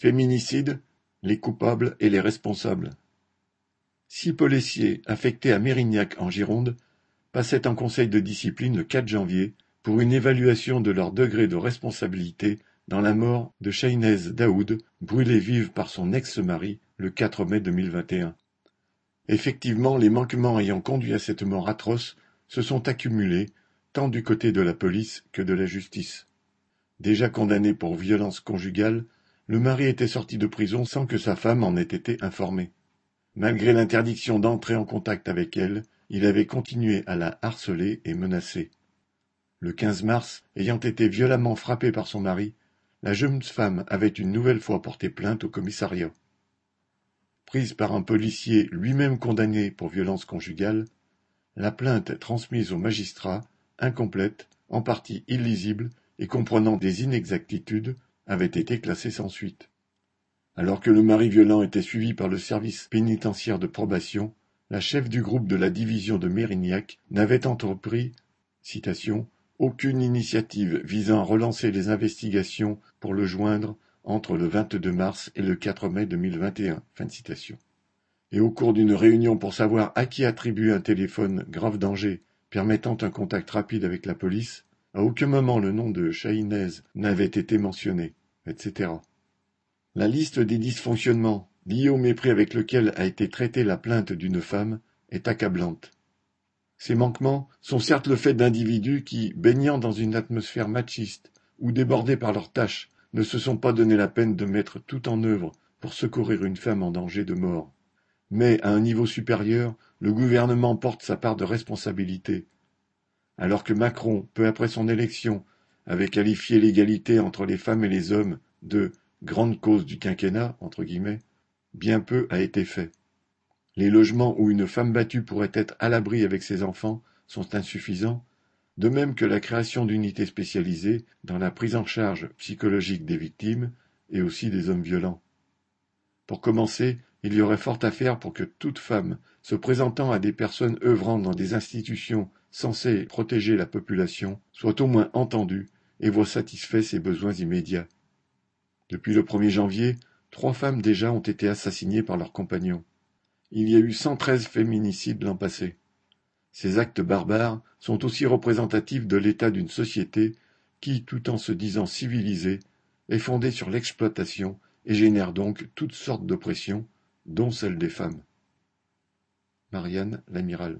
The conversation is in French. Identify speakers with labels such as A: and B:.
A: Féminicide, les coupables et les responsables. Six policiers affectés à Mérignac en Gironde passaient en conseil de discipline le 4 janvier pour une évaluation de leur degré de responsabilité dans la mort de Shainez Daoud, brûlée vive par son ex-mari le 4 mai 2021. Effectivement, les manquements ayant conduit à cette mort atroce se sont accumulés, tant du côté de la police que de la justice. Déjà condamné pour violence conjugale, le mari était sorti de prison sans que sa femme en ait été informée. Malgré l'interdiction d'entrer en contact avec elle, il avait continué à la harceler et menacer. Le 15 mars, ayant été violemment frappée par son mari, la jeune femme avait une nouvelle fois porté plainte au commissariat. Prise par un policier lui-même condamné pour violence conjugale, la plainte transmise au magistrat, incomplète, en partie illisible et comprenant des inexactitudes, avait été classé sans suite. Alors que le mari violent était suivi par le service pénitentiaire de probation, la chef du groupe de la division de Mérignac n'avait entrepris aucune initiative visant à relancer les investigations pour le joindre entre le 22 mars et le 4 mai 2021. Fin citation. Et au cours d'une réunion pour savoir à qui attribuer un téléphone grave danger permettant un contact rapide avec la police, à aucun moment le nom de Chahinez n'avait été mentionné, etc. La liste des dysfonctionnements liés au mépris avec lequel a été traitée la plainte d'une femme est accablante. Ces manquements sont certes le fait d'individus qui, baignant dans une atmosphère machiste ou débordés par leurs tâches, ne se sont pas donné la peine de mettre tout en œuvre pour secourir une femme en danger de mort. Mais, à un niveau supérieur, le gouvernement porte sa part de responsabilité alors que Macron, peu après son élection, avait qualifié l'égalité entre les femmes et les hommes de grande cause du quinquennat, bien peu a été fait. Les logements où une femme battue pourrait être à l'abri avec ses enfants sont insuffisants, de même que la création d'unités spécialisées dans la prise en charge psychologique des victimes et aussi des hommes violents. Pour commencer, il y aurait fort à faire pour que toute femme se présentant à des personnes œuvrant dans des institutions censées protéger la population soit au moins entendue et voit satisfaits ses besoins immédiats. Depuis le 1er janvier, trois femmes déjà ont été assassinées par leurs compagnons. Il y a eu 113 féminicides l'an passé. Ces actes barbares sont aussi représentatifs de l'état d'une société qui, tout en se disant civilisée, est fondée sur l'exploitation et génère donc toutes sortes d'oppressions, dont celle des femmes. Marianne l'Amiral